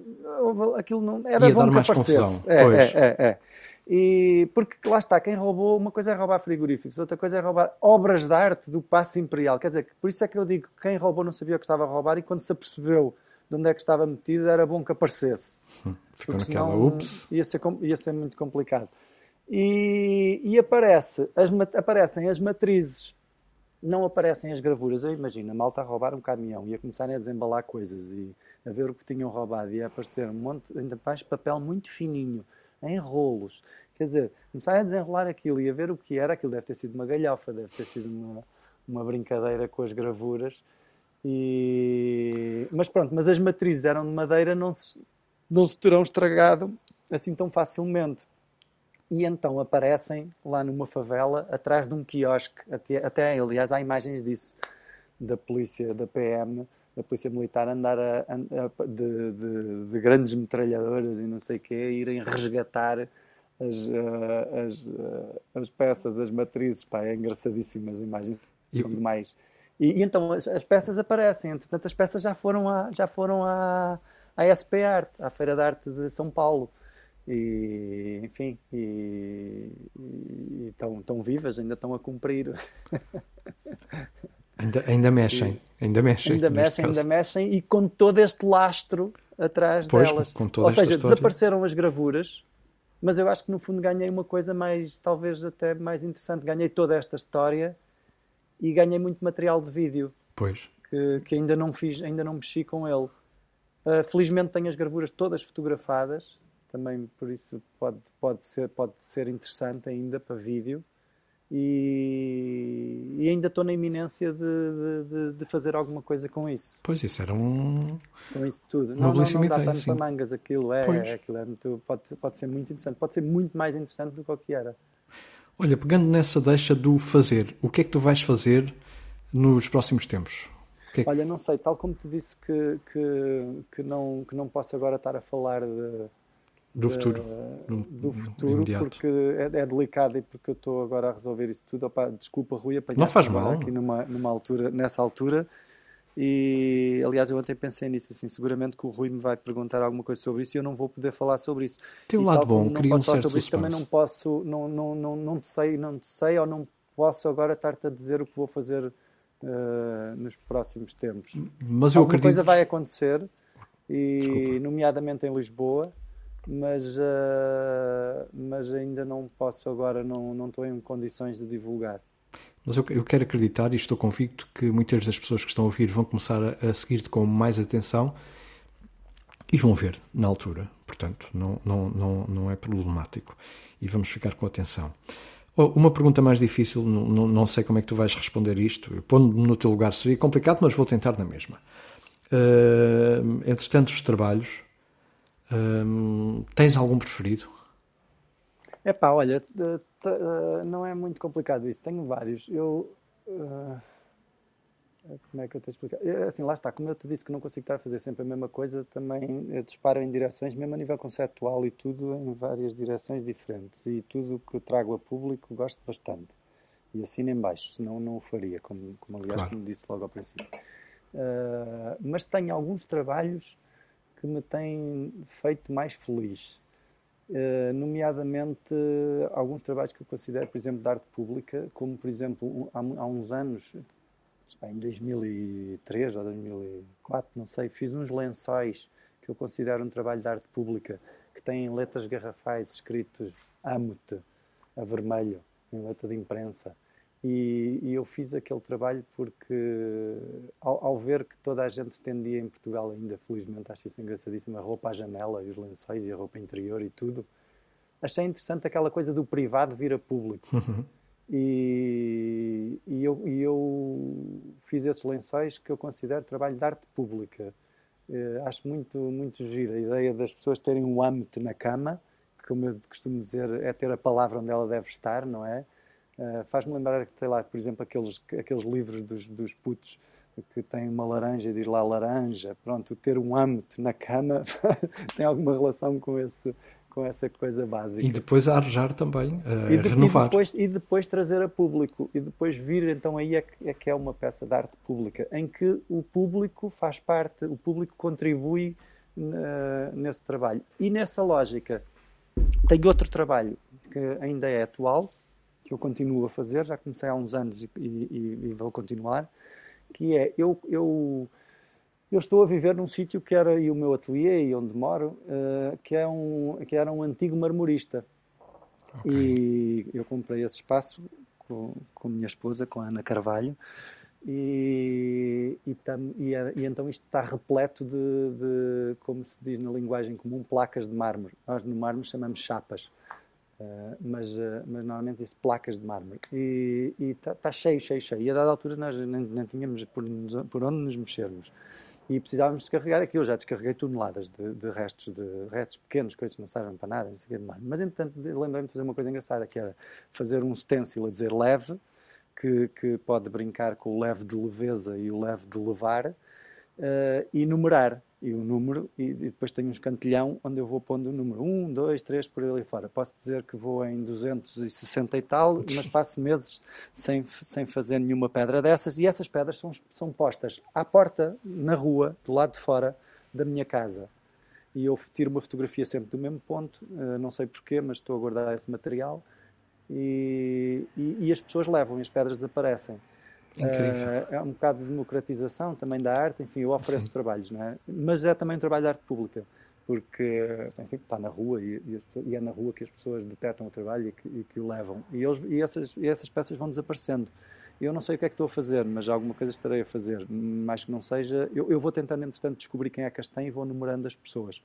aquilo não. Era Ia bom que aparecesse. É, é, é, é, E porque lá está, quem roubou, uma coisa é roubar frigoríficos, outra coisa é roubar obras de arte do Passo Imperial. Quer dizer, por isso é que eu digo que quem roubou não sabia o que estava a roubar e quando se apercebeu de onde é que estava metido, era bom que aparecesse. Hum, ficou naquela, ups. Ia ser, ia ser muito complicado. E, e aparece, as, aparecem as matrizes, não aparecem as gravuras. Eu imagino, a malta a roubar um caminhão, ia começarem a desembalar coisas e a ver o que tinham roubado, ia aparecer um monte, ainda mais papel muito fininho, em rolos. Quer dizer, começarem a desenrolar aquilo e a ver o que era, aquilo deve ter sido uma galhofa, deve ter sido uma, uma brincadeira com as gravuras e... Mas pronto, mas as matrizes eram de madeira, não se, não se terão estragado assim tão facilmente. E então aparecem lá numa favela, atrás de um quiosque, até, até aliás há imagens disso, da polícia, da PM, da polícia militar andar a, a, de, de, de, grandes metralhadoras e não sei o quê, irem resgatar as, as, as peças, as matrizes, pá, é engraçadíssimas as imagens, são demais. E, e então as, as, peças aparecem, entretanto as peças já foram à, já foram à, à SP Art, à Feira de Arte de São Paulo. E, enfim, e, estão, estão vivas, ainda estão a cumprir. Ainda, ainda mexem, e, ainda mexem. Ainda mexem, caso. ainda mexem e com todo este lastro atrás pois, delas. Ou seja, história. desapareceram as gravuras, mas eu acho que no fundo ganhei uma coisa mais, talvez até mais interessante. Ganhei toda esta história e ganhei muito material de vídeo. Pois. Que, que ainda não fiz, ainda não mexi com ele. Uh, felizmente tenho as gravuras todas fotografadas, também por isso pode, pode, ser, pode ser interessante ainda para vídeo. E, e ainda estou na iminência de, de, de, fazer alguma coisa com isso. Pois, isso era um. Com isso tudo. Uma não, não, não dá tanto para mangas aquilo. É, é, aquilo é muito, pode, pode ser muito interessante. Pode ser muito mais interessante do que o que era. Olha, pegando nessa deixa do fazer, o que é que tu vais fazer nos próximos tempos? É que... Olha, não sei, tal como te disse que, que, que, não, que não posso agora estar a falar de, do futuro, do, do futuro imediato. porque é, é, delicado e porque eu estou agora a resolver isso tudo. Opa, desculpa, Rui, não faz mal aqui numa, numa altura, nessa altura. E aliás, eu ontem pensei nisso, assim, seguramente que o Rui me vai perguntar alguma coisa sobre isso e eu não vou poder falar sobre isso. Tem um lado bom, queria um certo sobre isso, também não posso, não, não, não, não te sei, não te sei ou não posso agora estar-te a dizer o que vou fazer uh, nos próximos tempos. Mas eu Alguma acredito. coisa vai acontecer, e Desculpa. nomeadamente em Lisboa, mas, uh, mas ainda não posso agora, não, não estou em condições de divulgar. Mas eu, eu, quero acreditar e estou convicto que muitas das pessoas que estão a ouvir vão começar a, a seguir-te com mais atenção e vão ver na altura. Portanto, não, não, não, não é problemático. E vamos ficar com atenção. Oh, uma pergunta mais difícil, não, não sei como é que tu vais responder isto. Pondo-me no teu lugar seria complicado, mas vou tentar na mesma. Uh, entre tantos trabalhos, uh, tens algum preferido? É pá, olha, uh, não é muito complicado isso. Tenho vários. Eu. Uh, como é que eu te explicar? Assim, lá está, como eu te disse que não consigo estar a fazer sempre a mesma coisa, também disparo em direções, mesmo a nível conceptual e tudo, em várias direções diferentes. E tudo que trago a público gosto bastante. E assino em baixo, senão não o faria, como, como aliás claro. como disse logo ao princípio. Uh, mas tenho alguns trabalhos que me têm feito mais feliz. Uh, nomeadamente alguns trabalhos que eu considero, por exemplo, de arte pública, como por exemplo, há, uns anos, em 2003 ou 2004, não sei, fiz uns lençóis que eu considero um trabalho de arte pública, que têm letras garrafais escritos Amo-te, a vermelho, em letra de imprensa. E, e, eu fiz aquele trabalho porque, ao, ao, ver que toda a gente estendia em Portugal ainda, felizmente, acho isso engraçadíssimo, a roupa à janela e os lençóis e a roupa interior e tudo, achei interessante aquela coisa do privado vir a público. Uhum. E, e, eu, e, eu, fiz esses lençóis que eu considero trabalho de arte pública. Uh, acho muito, muito giro a ideia das pessoas terem um âmbito na cama, que, como eu costumo dizer, é ter a palavra onde ela deve estar, não é? Uh, Faz-me lembrar que tem lá, por exemplo, aqueles, aqueles livros dos, dos putos que tem uma laranja e diz lá laranja. Pronto, ter um âmbito na cama tem alguma relação com esse, com essa coisa básica. E depois arranjar também, a e de, renovar. E depois, e depois trazer a público. E depois vir, então aí é que, é que é uma peça de arte pública, em que o público faz parte, o público contribui uh, nesse trabalho. E nessa lógica, tem outro trabalho que ainda é atual, que eu continuo a fazer, já comecei há uns anos e, e, e vou continuar, que é, eu, eu eu estou a viver num sítio que era e o meu ateliê e onde moro, uh, que, é um, que era um antigo marmorista. Okay. E eu comprei esse espaço com, com a minha esposa, com a Ana Carvalho, e, e, tam, e, e, então isto está repleto de, de, como se diz na linguagem comum, placas de mármore. Nós no mármore chamamos chapas. Uh, mas, uh, mas normalmente isso placas de mármore. E está tá cheio, cheio, cheio. E a dada altura nós nem tínhamos por, por onde nos mexermos. E precisávamos descarregar aquilo. Já descarreguei toneladas de, de, restos, de restos pequenos, coisas que não servem para nada, não sei o que Mas, entretanto, lembrei-me de fazer uma coisa engraçada, que era fazer um stencil a dizer leve, que, que pode brincar com o leve de leveza e o leve de levar, uh, e numerar e o número, e, depois tenho um escantilhão onde eu vou pondo o número 1, 2, 3, por ali fora. Posso dizer que vou em 260 e tal, mas passo meses sem, sem fazer nenhuma pedra dessas, e essas pedras são, são postas à porta, na rua, do lado de fora da minha casa. E eu tiro uma fotografia sempre do mesmo ponto, uh, não sei porquê, mas estou a guardar esse material, e, e, e as pessoas levam, e as pedras desaparecem. Incrível. Uh, é um bocado de democratização também da arte, enfim, eu ofereço Sim. trabalhos, não é? Mas é também um trabalho de arte pública, porque, enfim, está na rua e, e, é na rua que as pessoas detectam o trabalho e que, e que o levam. E, eles, e, essas, e essas peças vão desaparecendo. Eu não sei o que é que estou a fazer, mas alguma coisa estarei a fazer. Mais que não seja, eu, eu vou tentando, entretanto, descobrir quem é que as tem e vou numerando as pessoas.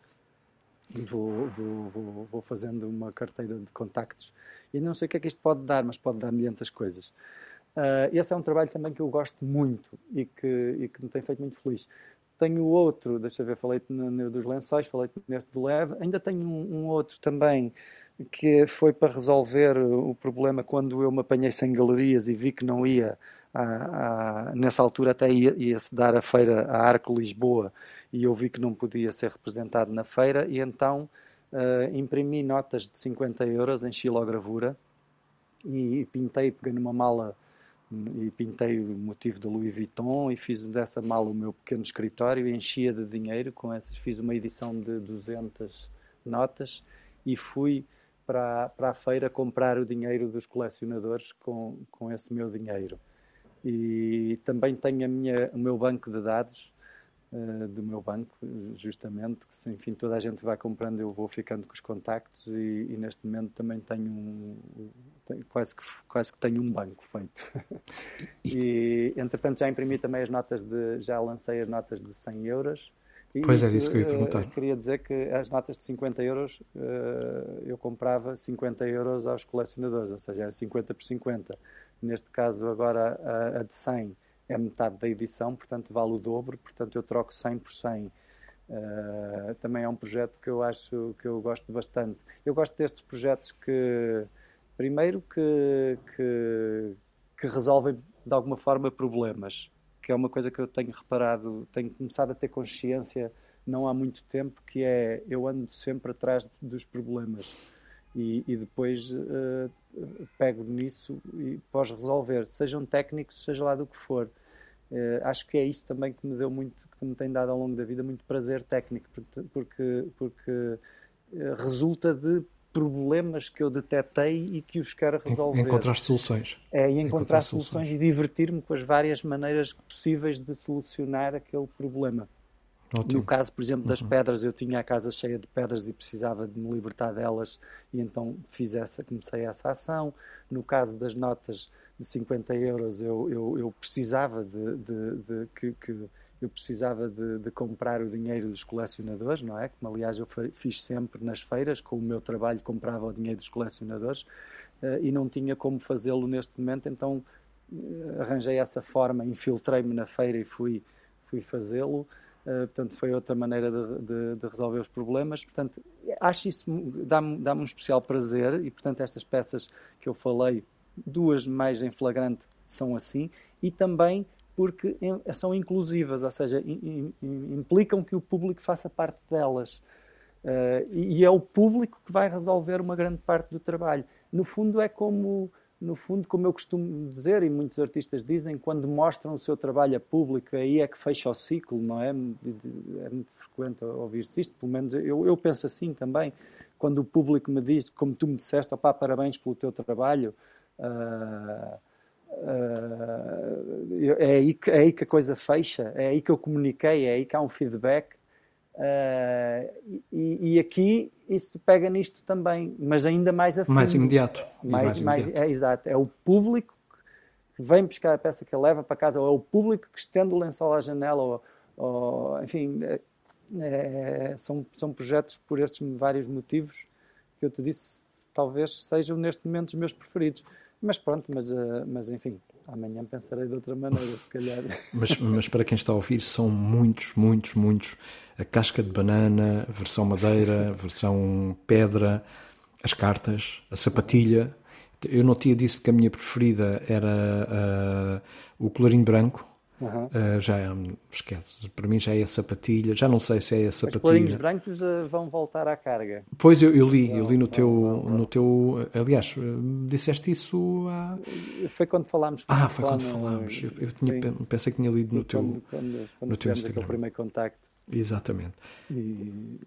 E vou, vou, vou, vou fazendo uma carteira de contactos. E não sei o que é que isto pode dar, mas pode dar milhentas coisas. Uh, esse é um trabalho também que eu gosto muito e que, e que me tem feito muito feliz. Tenho outro, deixa ver, falei dos lençóis, falei neste do leve. Ainda tenho um, um, outro também que foi para resolver o problema quando eu me apanhei sem galerias e vi que não ia. Nessa altura até ia, ia-se dar a feira a Arco Lisboa e eu vi que não podia ser representado na feira e então uh, imprimi notas de 50 euros em xilogravura e pintei, peguei numa mala e pintei o motivo da Louis Vuitton e fiz dessa mala o meu pequeno escritório enchia de dinheiro com essas. Fiz uma edição de 200 notas e fui para, para a feira comprar o dinheiro dos colecionadores com, com esse meu dinheiro. E também tenho a minha, o meu banco de dados uh, do meu banco, justamente, que enfim, toda a gente vai comprando, eu vou ficando com os contactos e, e neste momento também tenho um, tenho, quase, que, quase que tenho um banco feito. e, entretanto, já imprimi também as notas de, já lancei as notas de 100 euros. E pois é, isso que eu ia perguntar. Uh, queria dizer que as notas de 50 euros uh, eu comprava 50 euros aos colecionadores, ou seja, era 50 por 50. Neste caso, agora a, a de 100 é metade da edição, portanto vale o dobro, portanto eu troco 100 por 100. Uh, também é um projeto que eu acho que eu gosto bastante. Eu gosto destes projetos que, primeiro, que, que, que resolvem de alguma forma problemas, que é uma coisa que eu tenho reparado, tenho começado a ter consciência não há muito tempo, que é eu ando sempre atrás dos problemas e, e depois uh, pego nisso e posso resolver, sejam técnicos, seja lá do que for. Uh, acho que é isso também que me deu muito, que me tem dado ao longo da vida muito prazer técnico, porque, porque, uh, resulta de problemas que eu detetei e que os quero resolver. Encontrar soluções. É, e encontrar, encontrar soluções. soluções e divertir-me com as várias maneiras possíveis de solucionar aquele problema. Ótimo. No caso, por exemplo, das uhum. pedras, eu tinha a casa cheia de pedras e precisava de me libertar delas e então fiz essa, comecei essa ação. No caso das notas de 50 euros, eu, eu, eu precisava de, de, de que, que, eu precisava de, de, comprar o dinheiro dos colecionadores, não é? Como aliás eu fiz sempre nas feiras, com o meu trabalho comprava o dinheiro dos colecionadores uh, e não tinha como fazê-lo neste momento, então uh, arranjei essa forma, infiltrei-me na feira e fui, fui fazê-lo. Uh, portanto, foi outra maneira de, de, de, resolver os problemas. Portanto, acho isso dá-me dá um especial prazer e, portanto, estas peças que eu falei, duas mais em flagrante, são assim e também porque são inclusivas, ou seja, implicam que o público faça parte delas. Uh, e é o público que vai resolver uma grande parte do trabalho. No fundo, é como no fundo, como eu costumo dizer, e muitos artistas dizem, quando mostram o seu trabalho a público, aí é que fecha o ciclo, não é? É muito frequente ouvir-se isto, pelo menos eu, eu penso assim também. Quando o público me diz, como tu me disseste, opá, parabéns pelo teu trabalho, uh, uh, é, aí que, é aí que a coisa fecha, é aí que eu comuniquei, é aí que há um feedback. Uh, e, e, aqui isso pega nisto também, mas ainda mais a fundo. Mais imediato. Mais, mais, mais É, exato. É o público que vem buscar a peça que ele leva para casa, ou é o público que estende o lençol à janela, ou, ou enfim, é, é, são, são projetos por estes vários motivos que eu te disse, talvez sejam neste momento os meus preferidos. Mas pronto, mas, uh, mas enfim, amanhã pensarei de outra maneira, se calhar. mas, mas para quem está a ouvir, são muitos, muitos, muitos. A casca de banana, versão madeira, versão pedra, as cartas, a sapatilha. Eu não tinha dito que a minha preferida era uh, o colorinho branco, Uhum. Uh, já é, esquece, para mim já é a sapatilha, já não sei se é a sapatilha. Os brancos uh, vão voltar à carga. Pois eu, eu li, não, eu li no, não, teu, não, no teu. Aliás, disseste isso há. Foi quando falámos. Ah, foi quando falámos. Eu, eu tinha, pensei que tinha lido no teu, quando, quando, quando no teu Instagram. o primeiro contacto. Exatamente. E,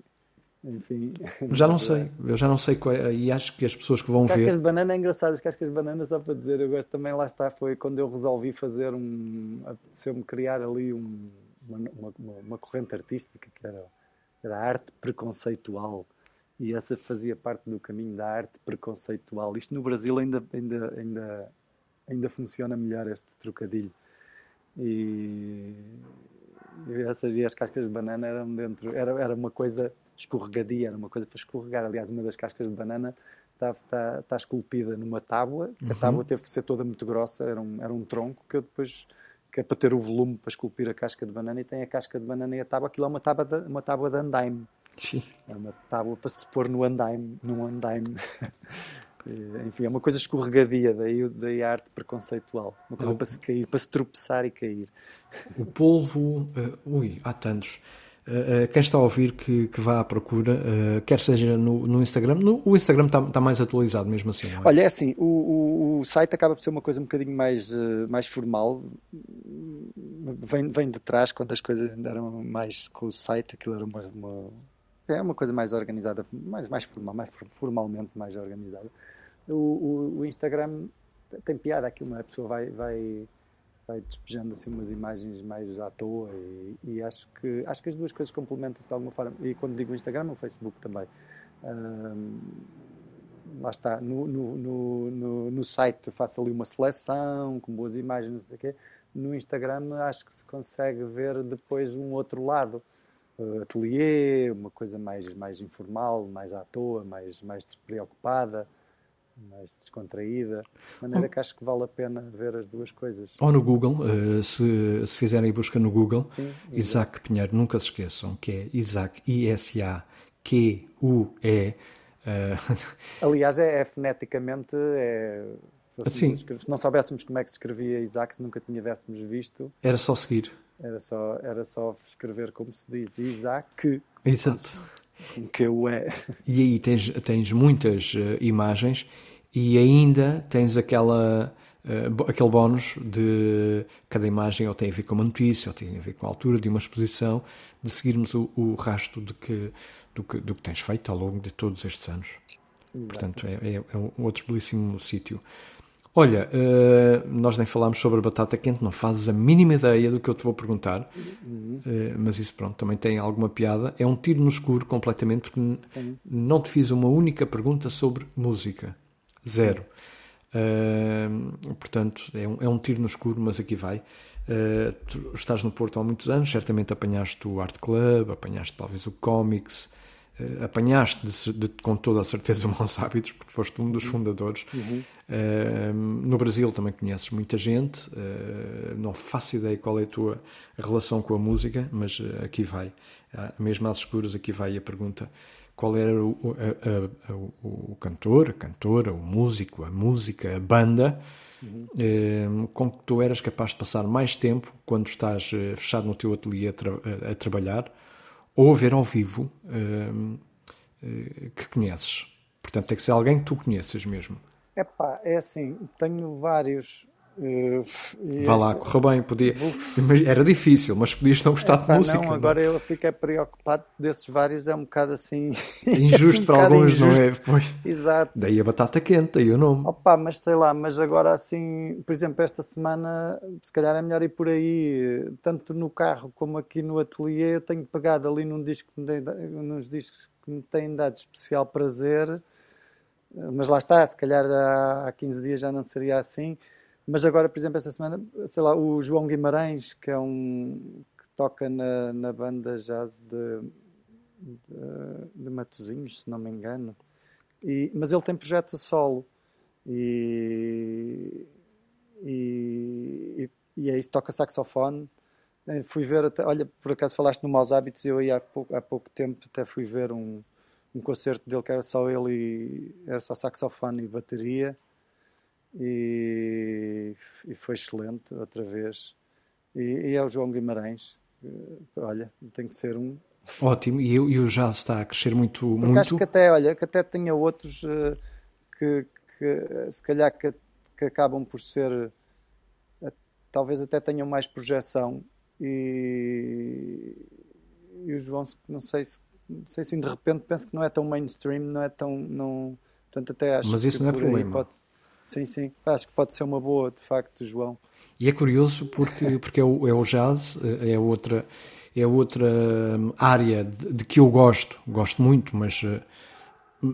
enfim. Já não sei, eu já não sei qual é, e acho que as pessoas que vão as ver. Cascas de banana é engraçado, as cascas de banana, só para dizer, eu gosto também, lá está, foi quando eu resolvi fazer um. apeteceu-me criar ali um, uma, uma, uma, corrente artística que era, era a arte preconceitual. E essa fazia parte do caminho da arte preconceitual. Isto no Brasil ainda, ainda, ainda, ainda funciona melhor este trocadilho. E, e essas e as cascas de banana eram dentro, era, era uma coisa escorregadia, era uma coisa para escorregar. Aliás, uma das cascas de banana está, está, está esculpida numa tábua, uhum. a tábua teve que ser toda muito grossa, era um, era um tronco que eu depois que é para ter o volume para esculpir a casca de banana e tem a casca de banana e a tábua, aquilo é uma tábua de, uma tábua de andaime. Sim. É uma tábua para se pôr no andaime, num andaime. Enfim, é uma coisa escorregadia, daí, daí a arte preconceitual. Uma coisa para se cair, para se tropeçar e cair. O polvo, uh, ui, há tantos. Uh, quem está a ouvir que, que vá à procura, uh, quer seja no, no Instagram, no, o Instagram está, está, mais atualizado mesmo assim, é? Olha, é assim, o, o, o, site acaba por ser uma coisa um bocadinho mais, mais formal, vem, vem de trás, quando as coisas eram mais com o site, aquilo era uma, uma é uma coisa mais organizada, mais, mais formal, mais formalmente mais organizada. O, o, o Instagram tem piada aquilo, não é? Pessoa vai, vai, vai despejando assim umas imagens mais à toa e, e acho, que, acho que as duas coisas complementam-se de alguma forma. E quando digo Instagram, o Facebook também. Um, lá está, no, no, no, no, site faço ali uma seleção com boas imagens, não sei o quê. No Instagram acho que se consegue ver depois um outro lado. Uh, ateliê, uma coisa mais, mais informal, mais à toa, mais, mais despreocupada mais descontraída, de maneira que acho que vale a pena ver as duas coisas. Ou no Google, uh, se, se fizerem busca no Google, Sim, Isaac Pinheiro, nunca se esqueçam que é Isaac, I-S-A-Q-U-E. Uh... Aliás, é, é foneticamente, é, assim, se não soubéssemos como é que se escrevia Isaac, se nunca tivéssemos visto. Era só seguir. Era só, era só escrever como se diz, Isaac. Exato que o é. E aí tens, tens muitas uh, imagens e ainda tens aquela, uh, aquele bónus de cada imagem ou tem a ver com uma notícia, ou tem a ver com a altura de uma exposição, de seguirmos o, o rastro de que, do, que, do que tens feito ao longo de todos estes anos. Portanto, é, é, é um outro belíssimo sítio. Olha, uh, nós nem falámos sobre a batata quente, não fazes a mínima ideia do que eu te vou perguntar, uhum. uh, mas isso pronto, também tem alguma piada. É um tiro no escuro completamente, porque não te fiz uma única pergunta sobre música. Zero. Uh, portanto, é um, é um, tiro no escuro, mas aqui vai. tu estás no Porto há muitos anos, certamente apanhaste o Art Club, apanhaste talvez o Comics, Uh, apanhaste de, de, com toda a certeza maus hábitos, porque foste um dos uhum. fundadores. Uhum. Uh, no Brasil também conheces muita gente, uh, não faço ideia qual é a tua relação com a música, mas aqui vai, mesmo às escuras, aqui vai a pergunta: qual era o, a, a, a, o cantor, a cantora, o músico, a música, a banda. Uhum. com que tu eras capaz de passar mais tempo quando estás fechado no teu ateliê a, tra a trabalhar ou ver ao vivo uh, uh, que conheces. Portanto, tem que ser alguém que tu conheças mesmo. Epá, é assim, tenho vários. Uh, Vá lá, correu bem, podia. Era difícil, mas podias não gostar Epá, de música. Não, agora não. eu fiquei preocupado desses vários, é um bocado assim. Injusto assim, um para alguns, injusto. não é? Pois. Exato. Daí a batata quente, daí o nome. Opa, mas sei lá, mas agora assim, por exemplo, esta semana, se calhar é melhor ir por aí, tanto no carro como aqui no ateliê. Eu tenho pegado ali num disco, nos discos que me têm dado especial prazer mas lá está, se calhar há 15 dias já não seria assim. Mas agora, por exemplo, esta semana, sei lá, o João Guimarães, que é um que toca na, na banda jazz de, de, de Matosinhos, se não me engano. E, mas ele tem projeto solo. E, e, e é isso, toca saxofone. Eh, fui ver, até, olha, por acaso falaste no Maus Hábitos, eu aí há pouco, há pouco tempo até fui ver um, um concerto dele que era só ele e era só saxofone e bateria e, e foi excelente outra vez e, e, é o João Guimarães olha, tem que ser um ótimo, e, e o jazz está a crescer muito, Porque muito acho que até, olha, que até tinha outros uh, que, que, se calhar que, que acabam por ser uh, talvez até tenham mais projeção e, e o João não sei se não sei se de repente penso que não é tão mainstream, não é tão. Não, portanto, até acho Mas isso não é problema. Pode, sim, sim. Acho que pode ser uma boa, de facto, João. E é curioso porque, porque é, o, é o jazz, é outra, é outra hum, área de, de que eu gosto, gosto muito, mas, eh,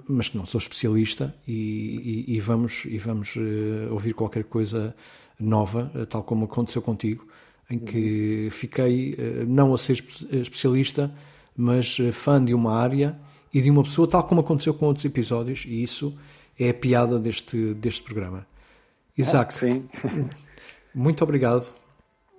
mas que não sou especialista e, e, e vamos, e vamos eh, ouvir qualquer coisa nova, eh, tal como aconteceu contigo, em que uhum. fiquei não a ser especialista, mas eh, fã de uma área e de uma pessoa, tal como aconteceu com outros episódios, e isso é a piada deste, deste programa. Isaac, sim. muito obrigado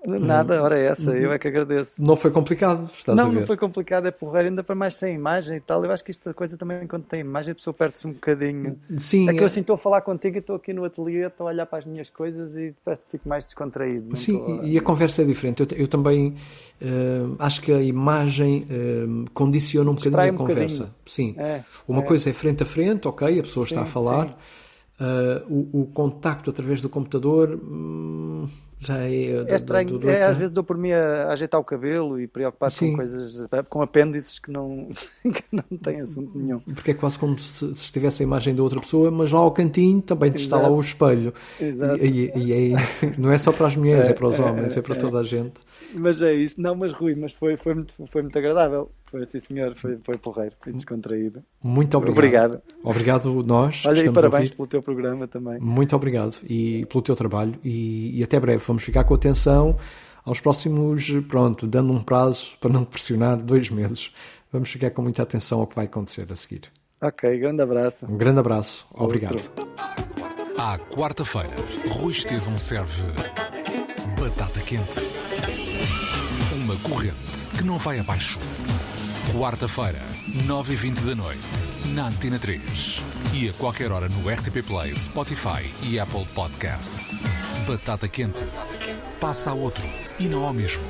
Nada, ora é essa, eu é que agradeço. Não foi complicado, estás não, a ver? não foi complicado, é porreiro, ainda para mais sem imagem e tal. Eu acho que esta coisa também, quando tem imagem, a pessoa perde-se um bocadinho. Sim, é que eu assim estou a falar contigo e estou aqui no ateliê, estou a olhar para as minhas coisas e parece que fico mais descontraído. Sim, a- e a conversa é diferente. Eu, eu também eh, acho que a imagem eh, condiciona um bocadinho Distrai a um conversa. bocadinho. Sim. É, Uma é. coisa é frente a frente, ok, a pessoa está a Sim, falar. sim. Eh, o, o contacto através do computador hum, já é. É estranho, do- do é, ecrã. às vezes dou por mim a, a ajeitar o cabelo e preocupado Sim. com coisas, com apêndices que não, que não têm assunto nenhum. Porque é quase como se, se estivesse a imagem da outra pessoa, mas lá ao cantinho também está lá Exato. o espelho. Exato. E, e- e é- não é só para as mulheres, é, para os É, homens, é, é para é. toda a gente. Mas é isso, não, mas Rui, mas foi, foi, muito, foi muito agradável. Foi assim, senhor, foi, foi porreiro e descontraído. Muito obrigado. Obrigado. Obrigado nós. Olha, e parabéns pelo teu programa também. Muito obrigado e pelo teu trabalho e, e até breve. Vamos ficar com atenção aos próximos, pronto, dando um prazo para não pressionar, dois meses. Vamos ficar com muita atenção ao que vai acontecer a seguir. Ok, grande abraço. Um grande abraço. Obrigado. Outro. À quarta-feira, Rui Estevão serve batata quente. Uma corrente que não vai abaixo. Quarta-feira, 9h20 da noite, na Antena 3. E a qualquer hora no RTP Play, Spotify e Apple Podcasts. Batata quente. Passa a outro e não ao mesmo.